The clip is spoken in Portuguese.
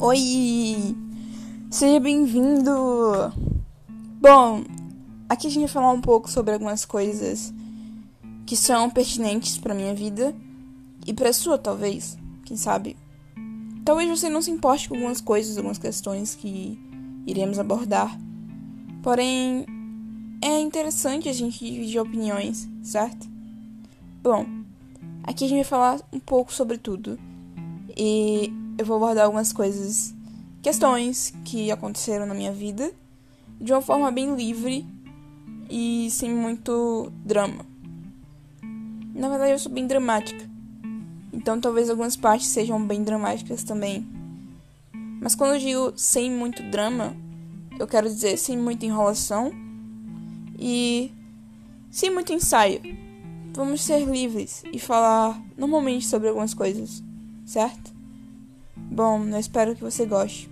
Oi! Seja bem-vindo! Bom, aqui a gente vai falar um pouco sobre algumas coisas que são pertinentes para minha vida e para sua, talvez, quem sabe. Talvez você não se importe com algumas coisas, algumas questões que iremos abordar. Porém, é interessante a gente dividir opiniões, certo? Bom, aqui a gente vai falar um pouco sobre tudo. E eu vou abordar algumas coisas, questões que aconteceram na minha vida de uma forma bem livre e sem muito drama. Na verdade, eu sou bem dramática. Então, talvez algumas partes sejam bem dramáticas também. Mas quando eu digo sem muito drama, eu quero dizer sem muita enrolação e sem muito ensaio. Vamos ser livres e falar normalmente sobre algumas coisas, certo? Bom, eu espero que você goste.